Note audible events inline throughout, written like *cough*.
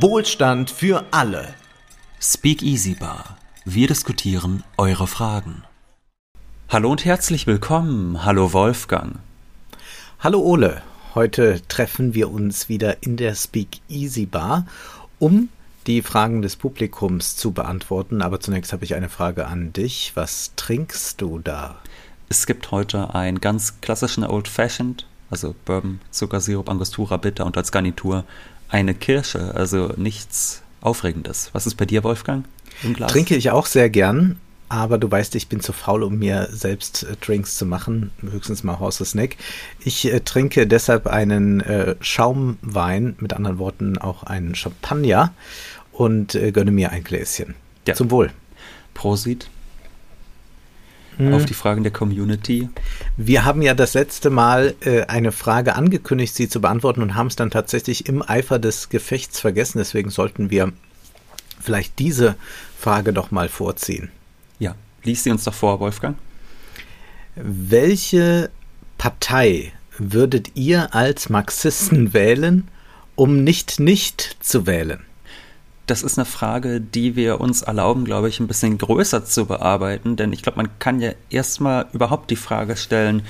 Wohlstand für alle. Speak Easy Bar. Wir diskutieren eure Fragen. Hallo und herzlich willkommen. Hallo Wolfgang. Hallo Ole. Heute treffen wir uns wieder in der Speak Easy Bar, um die Fragen des Publikums zu beantworten. Aber zunächst habe ich eine Frage an dich. Was trinkst du da? Es gibt heute einen ganz klassischen Old Fashioned, also Bourbon, Zuckersirup, Angostura Bitter und als Garnitur eine Kirsche, also nichts Aufregendes. Was ist bei dir, Wolfgang? Trinke ich auch sehr gern, aber du weißt, ich bin zu faul, um mir selbst äh, Drinks zu machen, höchstens mal Horse Snack. Ich äh, trinke deshalb einen äh, Schaumwein, mit anderen Worten auch einen Champagner und äh, gönne mir ein Gläschen. Ja. Zum Wohl. Prosit hm. auf die Fragen der Community. Wir haben ja das letzte Mal äh, eine Frage angekündigt, sie zu beantworten und haben es dann tatsächlich im Eifer des Gefechts vergessen. Deswegen sollten wir vielleicht diese Frage doch mal vorziehen. Ja, lies sie uns doch vor, Wolfgang. Welche Partei würdet ihr als Marxisten wählen, um nicht nicht zu wählen? Das ist eine Frage, die wir uns erlauben, glaube ich, ein bisschen größer zu bearbeiten, denn ich glaube, man kann ja erstmal überhaupt die Frage stellen,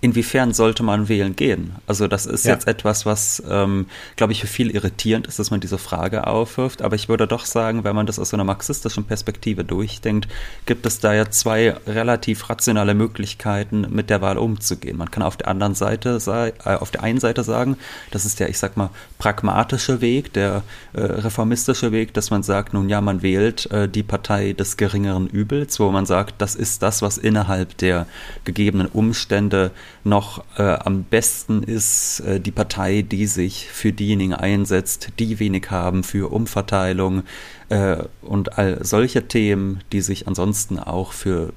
inwiefern sollte man wählen gehen? Also das ist ja. jetzt etwas, was, ähm, glaube ich, für viel irritierend ist, dass man diese Frage aufwirft. Aber ich würde doch sagen, wenn man das aus einer marxistischen Perspektive durchdenkt, gibt es da ja zwei relativ rationale Möglichkeiten, mit der Wahl umzugehen. Man kann auf der anderen Seite, äh, auf der einen Seite sagen, das ist der, ich sag mal, pragmatische Weg, der äh, reformistische Weg, dass man sagt, nun ja, man wählt äh, die Partei des geringeren Übels, wo man sagt, das ist das, was innerhalb der gegebenen Umstände noch äh, am besten ist äh, die Partei, die sich für diejenigen einsetzt, die wenig haben, für Umverteilung äh, und all solche Themen, die sich ansonsten auch für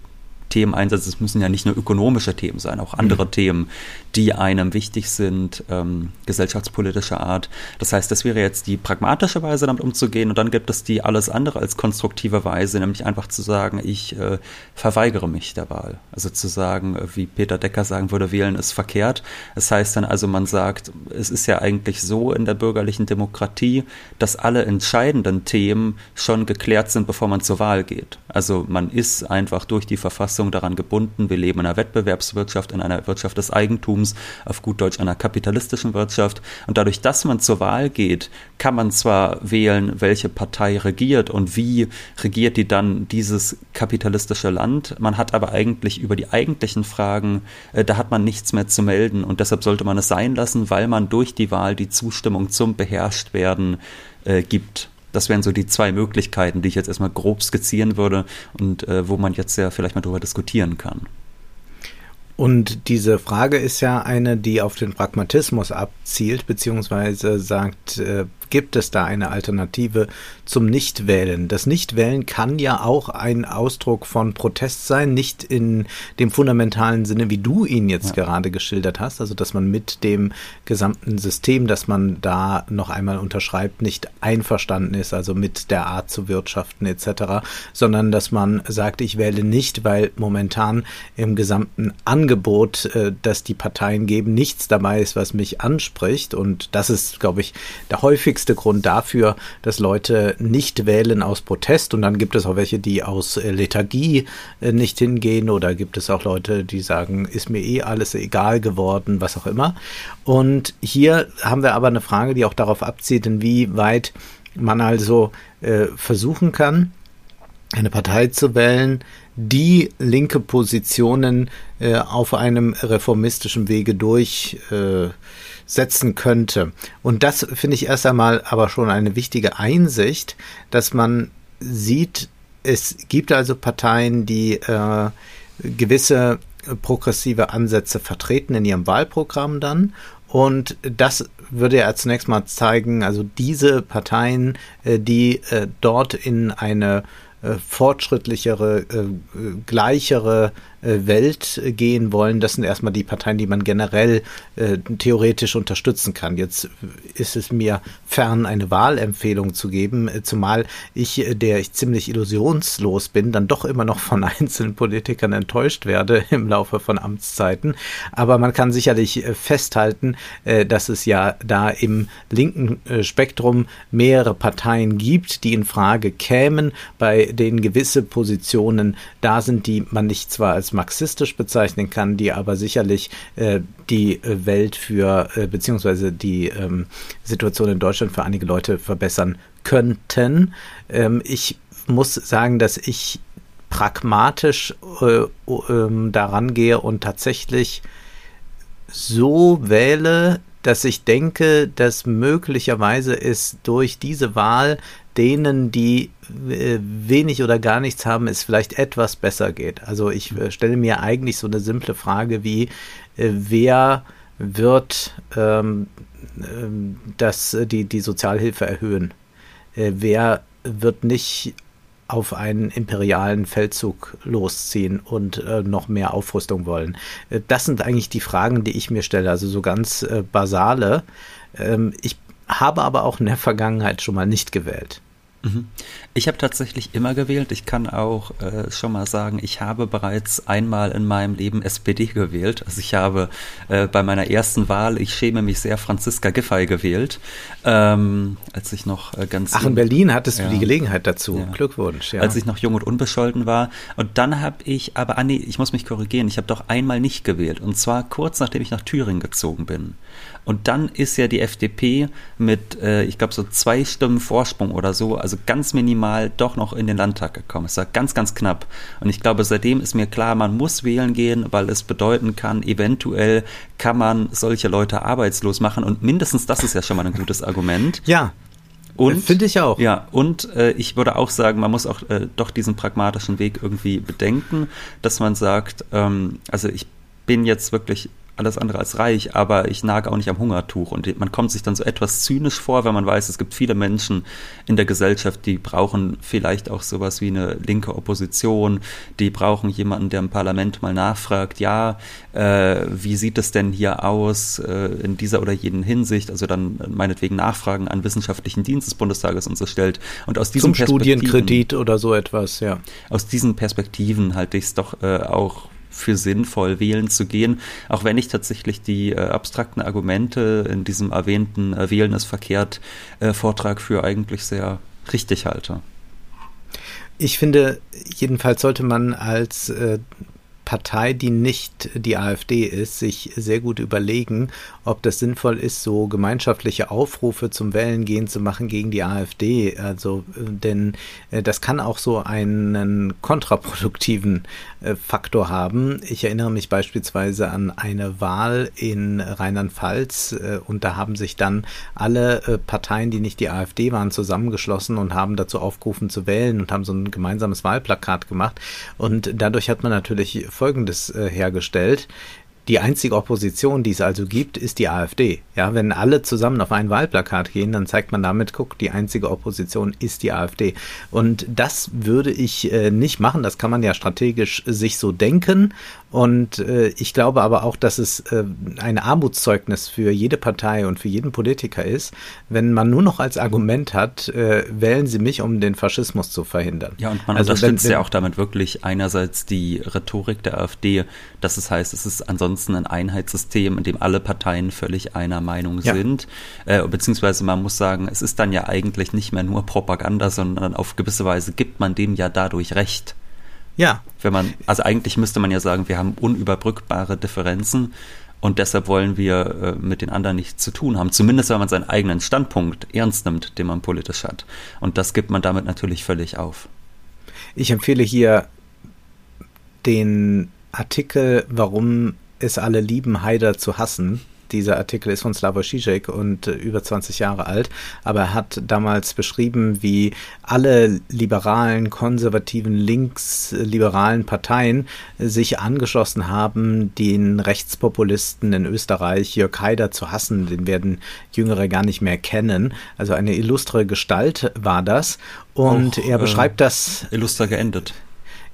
Themen einsetzt. Es müssen ja nicht nur ökonomische Themen sein, auch andere mhm. Themen, die einem wichtig sind, ähm, gesellschaftspolitischer Art. Das heißt, das wäre jetzt die pragmatische Weise, damit umzugehen. Und dann gibt es die alles andere als konstruktive Weise, nämlich einfach zu sagen, ich äh, verweigere mich der Wahl. Also zu sagen, wie Peter Decker sagen würde, wählen ist verkehrt. Das heißt dann also, man sagt, es ist ja eigentlich so in der bürgerlichen Demokratie, dass alle entscheidenden Themen schon geklärt sind, bevor man zur Wahl geht. Also man ist einfach durch die Verfassung daran gebunden, wir leben in einer Wettbewerbswirtschaft, in einer Wirtschaft des Eigentums, auf gut Deutsch einer kapitalistischen Wirtschaft. Und dadurch, dass man zur Wahl geht, kann man zwar wählen, welche Partei regiert und wie regiert die dann dieses kapitalistische Land. Man hat aber eigentlich über die eigentlichen Fragen, äh, da hat man nichts mehr zu melden und deshalb sollte man es sein lassen, weil man durch die Wahl die Zustimmung zum Beherrschtwerden äh, gibt. Das wären so die zwei Möglichkeiten, die ich jetzt erstmal grob skizzieren würde und äh, wo man jetzt ja vielleicht mal drüber diskutieren kann. Und diese Frage ist ja eine, die auf den Pragmatismus abzielt, beziehungsweise sagt, äh, gibt es da eine Alternative zum Nichtwählen? Das Nichtwählen kann ja auch ein Ausdruck von Protest sein, nicht in dem fundamentalen Sinne, wie du ihn jetzt ja. gerade geschildert hast, also dass man mit dem gesamten System, das man da noch einmal unterschreibt, nicht einverstanden ist, also mit der Art zu wirtschaften etc., sondern dass man sagt, ich wähle nicht, weil momentan im gesamten Angebot, äh, das die Parteien geben, nichts dabei ist, was mich anspricht. Und das ist, glaube ich, der häufigste wichtigste Grund dafür, dass Leute nicht wählen aus Protest. Und dann gibt es auch welche, die aus äh, Lethargie äh, nicht hingehen. Oder gibt es auch Leute, die sagen, ist mir eh alles egal geworden, was auch immer. Und hier haben wir aber eine Frage, die auch darauf abzieht, inwieweit man also äh, versuchen kann, eine Partei zu wählen, die linke Positionen äh, auf einem reformistischen Wege durch äh, könnte. Und das finde ich erst einmal aber schon eine wichtige Einsicht, dass man sieht, es gibt also Parteien, die äh, gewisse progressive Ansätze vertreten in ihrem Wahlprogramm dann. Und das würde ja zunächst mal zeigen, also diese Parteien, äh, die äh, dort in eine äh, fortschrittlichere, äh, gleichere äh, Welt gehen wollen. Das sind erstmal die Parteien, die man generell äh, theoretisch unterstützen kann. Jetzt ist es mir fern, eine Wahlempfehlung zu geben, äh, zumal ich, äh, der ich ziemlich illusionslos bin, dann doch immer noch von *laughs* einzelnen Politikern enttäuscht werde *laughs* im Laufe von Amtszeiten. Aber man kann sicherlich äh, festhalten, äh, dass es ja da im linken Spektrum mehrere Parteien gibt, die in Frage kämen, bei denen gewisse Positionen da sind, die man nicht zwar als marxistisch bezeichnen kann, die aber sicherlich äh, die Welt für, äh, beziehungsweise die ähm, Situation in Deutschland für einige Leute verbessern könnten. Ähm, ich muss sagen, dass ich pragmatisch äh, äh, daran gehe und tatsächlich so wähle, dass ich denke, dass möglicherweise es durch diese Wahl denen, die äh, wenig oder gar nichts haben, es vielleicht etwas besser geht. Also ich äh, stelle mir eigentlich so eine simple Frage wie, äh, wer wird ähm, ähm das, die, die Sozialhilfe erhöhen? wer wird nicht auf einen imperialen Feldzug losziehen und äh, noch mehr Aufrüstung wollen? Äh, das sind eigentlich die Fragen, die ich mir stelle, also so ganz äh, basale. Ähm, ich habe aber auch in der Vergangenheit schon mal nicht gewählt. Mhm. Ich habe tatsächlich immer gewählt. Ich kann auch äh, schon mal sagen, ich habe bereits einmal in meinem Leben SPD gewählt. Also ich habe äh, bei meiner ersten Wahl, ich schäme mich sehr, Franziska Giffey gewählt, ähm, als ich noch äh, ganz Ach, in Berlin hattest ja. du die Gelegenheit dazu. Ja. Glückwunsch. Ja. Als ich noch jung und unbescholten war. Und dann habe ich, aber ah, nee, ich muss mich korrigieren, ich habe doch einmal nicht gewählt. Und zwar kurz nachdem ich nach Thüringen gezogen bin. Und dann ist ja die FDP mit, äh, ich glaube, so zwei Stimmen Vorsprung oder so, also ganz minimal doch noch in den Landtag gekommen. Es war ganz, ganz knapp. Und ich glaube, seitdem ist mir klar, man muss wählen gehen, weil es bedeuten kann, eventuell kann man solche Leute arbeitslos machen. Und mindestens das ist ja schon mal ein gutes Argument. Ja. Und finde ich auch. Ja, und äh, ich würde auch sagen, man muss auch äh, doch diesen pragmatischen Weg irgendwie bedenken, dass man sagt, ähm, also ich bin jetzt wirklich alles andere als reich, aber ich nage auch nicht am Hungertuch. Und man kommt sich dann so etwas zynisch vor, wenn man weiß, es gibt viele Menschen in der Gesellschaft, die brauchen vielleicht auch sowas wie eine linke Opposition, die brauchen jemanden, der im Parlament mal nachfragt, ja, äh, wie sieht es denn hier aus äh, in dieser oder jenen Hinsicht, also dann meinetwegen Nachfragen an wissenschaftlichen Dienst des Bundestages und so stellt. Und aus diesem Zum Studienkredit oder so etwas, ja. Aus diesen Perspektiven halte ich es doch äh, auch für sinnvoll, wählen zu gehen, auch wenn ich tatsächlich die äh, abstrakten Argumente in diesem erwähnten äh, Wählen ist verkehrt äh, Vortrag für eigentlich sehr richtig halte. Ich finde, jedenfalls sollte man als äh, Partei, die nicht die AfD ist, sich sehr gut überlegen, ob das sinnvoll ist, so gemeinschaftliche Aufrufe zum Wählengehen zu machen gegen die AfD. Also, äh, denn äh, das kann auch so einen kontraproduktiven äh, Faktor haben. Ich erinnere mich beispielsweise an eine Wahl in Rheinland-Pfalz und da haben sich dann alle Parteien, die nicht die AfD waren, zusammengeschlossen und haben dazu aufgerufen zu wählen und haben so ein gemeinsames Wahlplakat gemacht. Und dadurch hat man natürlich Folgendes hergestellt. Die einzige Opposition, die es also gibt, ist die AfD. Ja, wenn alle zusammen auf ein Wahlplakat gehen, dann zeigt man damit, guck, die einzige Opposition ist die AfD. Und das würde ich äh, nicht machen. Das kann man ja strategisch sich so denken. Und äh, ich glaube aber auch, dass es äh, ein Armutszeugnis für jede Partei und für jeden Politiker ist, wenn man nur noch als Argument hat, äh, wählen Sie mich, um den Faschismus zu verhindern. Ja, und man also unterstützt wenn, wenn, ja auch damit wirklich einerseits die Rhetorik der AfD, dass es heißt, es ist ansonsten ein Einheitssystem, in dem alle Parteien völlig einer Meinung ja. sind. Äh, beziehungsweise man muss sagen, es ist dann ja eigentlich nicht mehr nur Propaganda, sondern auf gewisse Weise gibt man dem ja dadurch Recht. Ja. Wenn man, also eigentlich müsste man ja sagen, wir haben unüberbrückbare Differenzen und deshalb wollen wir äh, mit den anderen nichts zu tun haben. Zumindest wenn man seinen eigenen Standpunkt ernst nimmt, den man politisch hat. Und das gibt man damit natürlich völlig auf. Ich empfehle hier den Artikel, warum es alle lieben, Haider zu hassen dieser Artikel ist von Slavoj Žižek und äh, über 20 Jahre alt, aber er hat damals beschrieben, wie alle liberalen, konservativen, linksliberalen Parteien sich angeschlossen haben, den Rechtspopulisten in Österreich, Jörg Haider, zu hassen. Den werden Jüngere gar nicht mehr kennen. Also eine illustre Gestalt war das. Und Auch, er beschreibt äh, das. Illuster geendet.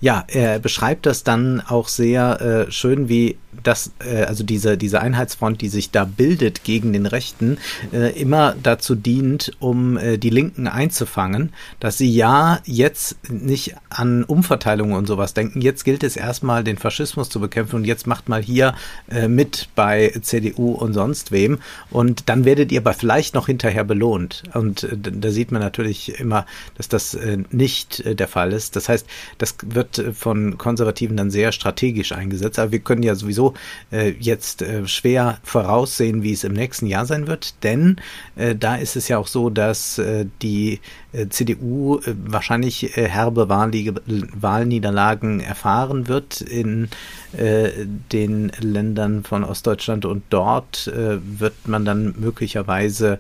Ja, er beschreibt das dann auch sehr äh, schön, wie das, äh, also diese, diese Einheitsfront, die sich da bildet gegen den Rechten, äh, immer dazu dient, um äh, die Linken einzufangen, dass sie ja jetzt nicht an Umverteilungen und sowas denken. Jetzt gilt es erstmal, den Faschismus zu bekämpfen und jetzt macht mal hier äh, mit bei CDU und sonst wem und dann werdet ihr aber vielleicht noch hinterher belohnt. Und äh, da sieht man natürlich immer, dass das äh, nicht äh, der Fall ist. Das heißt, das wird äh, von Konservativen dann sehr strategisch eingesetzt. Aber wir können ja sowieso äh, jetzt äh, schwer voraussehen, wie es im nächsten Jahr sein wird, denn äh, da ist es ja auch so, dass äh, die äh, CDU äh, wahrscheinlich herbe Wahlniederlagen erfahren wird in den Ländern von Ostdeutschland und dort wird man dann möglicherweise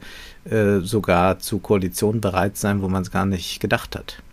sogar zu Koalitionen bereit sein, wo man es gar nicht gedacht hat.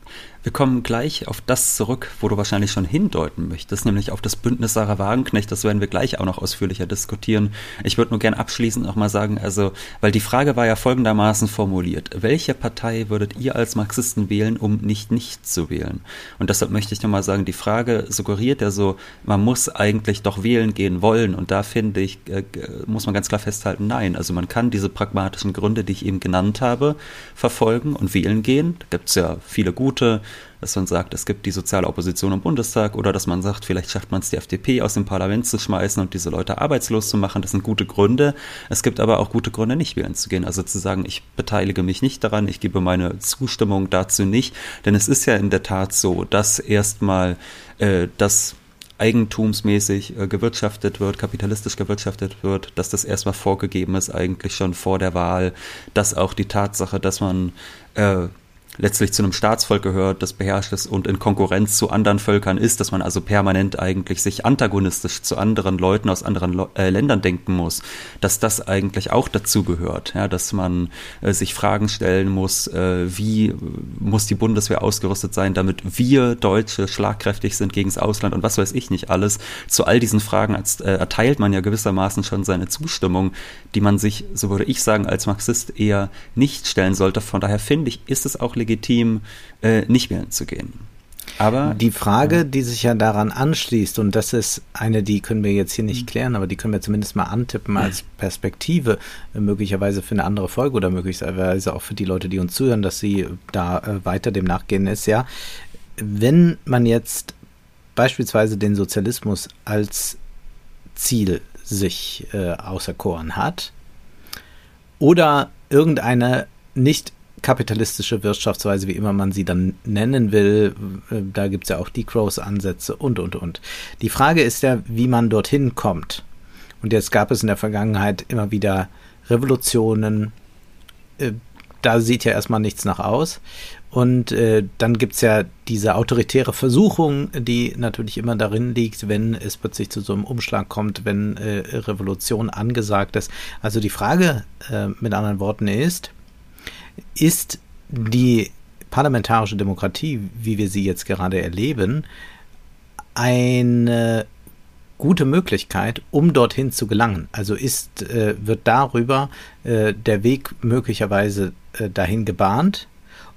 Wir kommen gleich auf das zurück, wo du wahrscheinlich schon hindeuten möchtest, nämlich auf das Bündnis Sarah Wagenknecht. Das werden wir gleich auch noch ausführlicher diskutieren. Ich würde nur gern abschließend nochmal sagen, also, weil die Frage war ja folgendermaßen formuliert. Welche Partei würdet ihr als Marxisten wählen, um nicht nicht zu wählen? Und deshalb möchte ich nochmal sagen, die Frage suggeriert ja so, man muss eigentlich doch wählen gehen wollen. Und da finde ich, äh, muss man ganz klar festhalten, nein. Also man kann diese pragmatischen Gründe, die ich eben genannt habe, verfolgen und wählen gehen. Da gibt es ja viele gute dass man sagt, es gibt die soziale Opposition im Bundestag oder dass man sagt, vielleicht schafft man es, die FDP aus dem Parlament zu schmeißen und diese Leute arbeitslos zu machen. Das sind gute Gründe. Es gibt aber auch gute Gründe, nicht wählen zu gehen. Also zu sagen, ich beteilige mich nicht daran, ich gebe meine Zustimmung dazu nicht. Denn es ist ja in der Tat so, dass erstmal äh, das eigentumsmäßig äh, gewirtschaftet wird, kapitalistisch gewirtschaftet wird, dass das erstmal vorgegeben ist, eigentlich schon vor der Wahl, dass auch die Tatsache, dass man äh, letztlich zu einem Staatsvolk gehört, das beherrscht ist und in Konkurrenz zu anderen Völkern ist, dass man also permanent eigentlich sich antagonistisch zu anderen Leuten aus anderen äh, Ländern denken muss, dass das eigentlich auch dazu gehört, ja, dass man äh, sich Fragen stellen muss, äh, wie muss die Bundeswehr ausgerüstet sein, damit wir Deutsche schlagkräftig sind gegen das Ausland und was weiß ich nicht alles. Zu all diesen Fragen als, äh, erteilt man ja gewissermaßen schon seine Zustimmung, die man sich, so würde ich sagen, als Marxist eher nicht stellen sollte. Von daher finde ich, ist es auch legitim, legitim, äh, nicht wählen zu gehen. Aber die Frage, die sich ja daran anschließt, und das ist eine, die können wir jetzt hier nicht mhm. klären, aber die können wir zumindest mal antippen als Perspektive, äh, möglicherweise für eine andere Folge oder möglicherweise auch für die Leute, die uns zuhören, dass sie da äh, weiter dem nachgehen, ist ja, wenn man jetzt beispielsweise den Sozialismus als Ziel sich äh, auserkoren hat oder irgendeine nicht kapitalistische Wirtschaftsweise, wie immer man sie dann nennen will. Äh, da gibt es ja auch Decrows-Ansätze und, und, und. Die Frage ist ja, wie man dorthin kommt. Und jetzt gab es in der Vergangenheit immer wieder Revolutionen. Äh, da sieht ja erstmal nichts nach aus. Und äh, dann gibt es ja diese autoritäre Versuchung, die natürlich immer darin liegt, wenn es plötzlich zu so einem Umschlag kommt, wenn Revolution angesagt ist. Also die Frage mit anderen Worten ist, ist die parlamentarische Demokratie, wie wir sie jetzt gerade erleben, eine gute Möglichkeit, um dorthin zu gelangen. Also ist, äh, wird darüber äh, der Weg möglicherweise äh, dahin gebahnt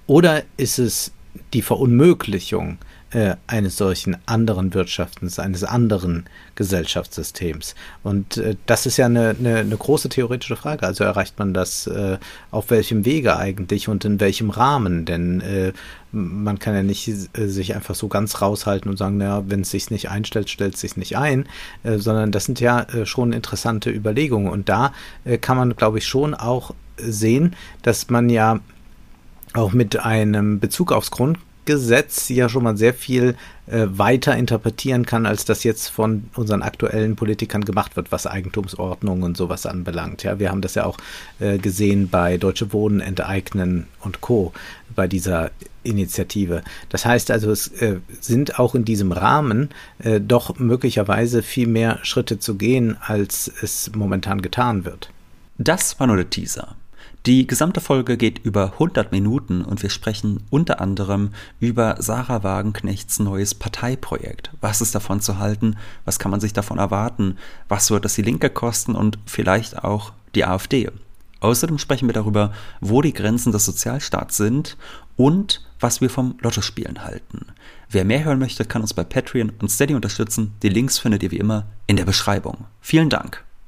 oder ist es die Verunmöglichung äh, eines solchen anderen Wirtschaftens, eines anderen Gesellschaftssystems. Und äh, das ist ja eine, eine, eine, große theoretische Frage. Also erreicht man das äh, auf welchem Wege eigentlich und in welchem Rahmen? Denn äh, man kann ja nicht äh, sich einfach so ganz raushalten und sagen, naja, wenn es sich nicht einstellt, stellt es sich nicht ein, äh, sondern das sind ja schon interessante Überlegungen. Und da kann man, glaube ich, schon auch sehen, dass man ja auch mit einem Bezug aufs Grund Gesetz ja schon mal sehr viel äh, weiter interpretieren kann, als das jetzt von unseren aktuellen Politikern gemacht wird, was Eigentumsordnung und sowas anbelangt. Ja, wir haben das ja auch äh, gesehen bei Deutsche Wohnen enteignen und Co. bei dieser Initiative. Das heißt also, es äh, sind auch in diesem Rahmen äh, doch möglicherweise viel mehr Schritte zu gehen, als es momentan getan wird. Das war nur der Teaser. Die gesamte Folge geht über 100 Minuten und wir sprechen unter anderem über Sarah Wagenknechts neues Parteiprojekt. Was ist davon zu halten? Was kann man sich davon erwarten? Was wird das die Linke kosten und vielleicht auch die AfD? Außerdem sprechen wir darüber, wo die Grenzen des Sozialstaats sind und was wir vom Lottospielen halten. Wer mehr hören möchte, kann uns bei Patreon und Steady unterstützen. Die Links findet ihr wie immer in der Beschreibung. Vielen Dank.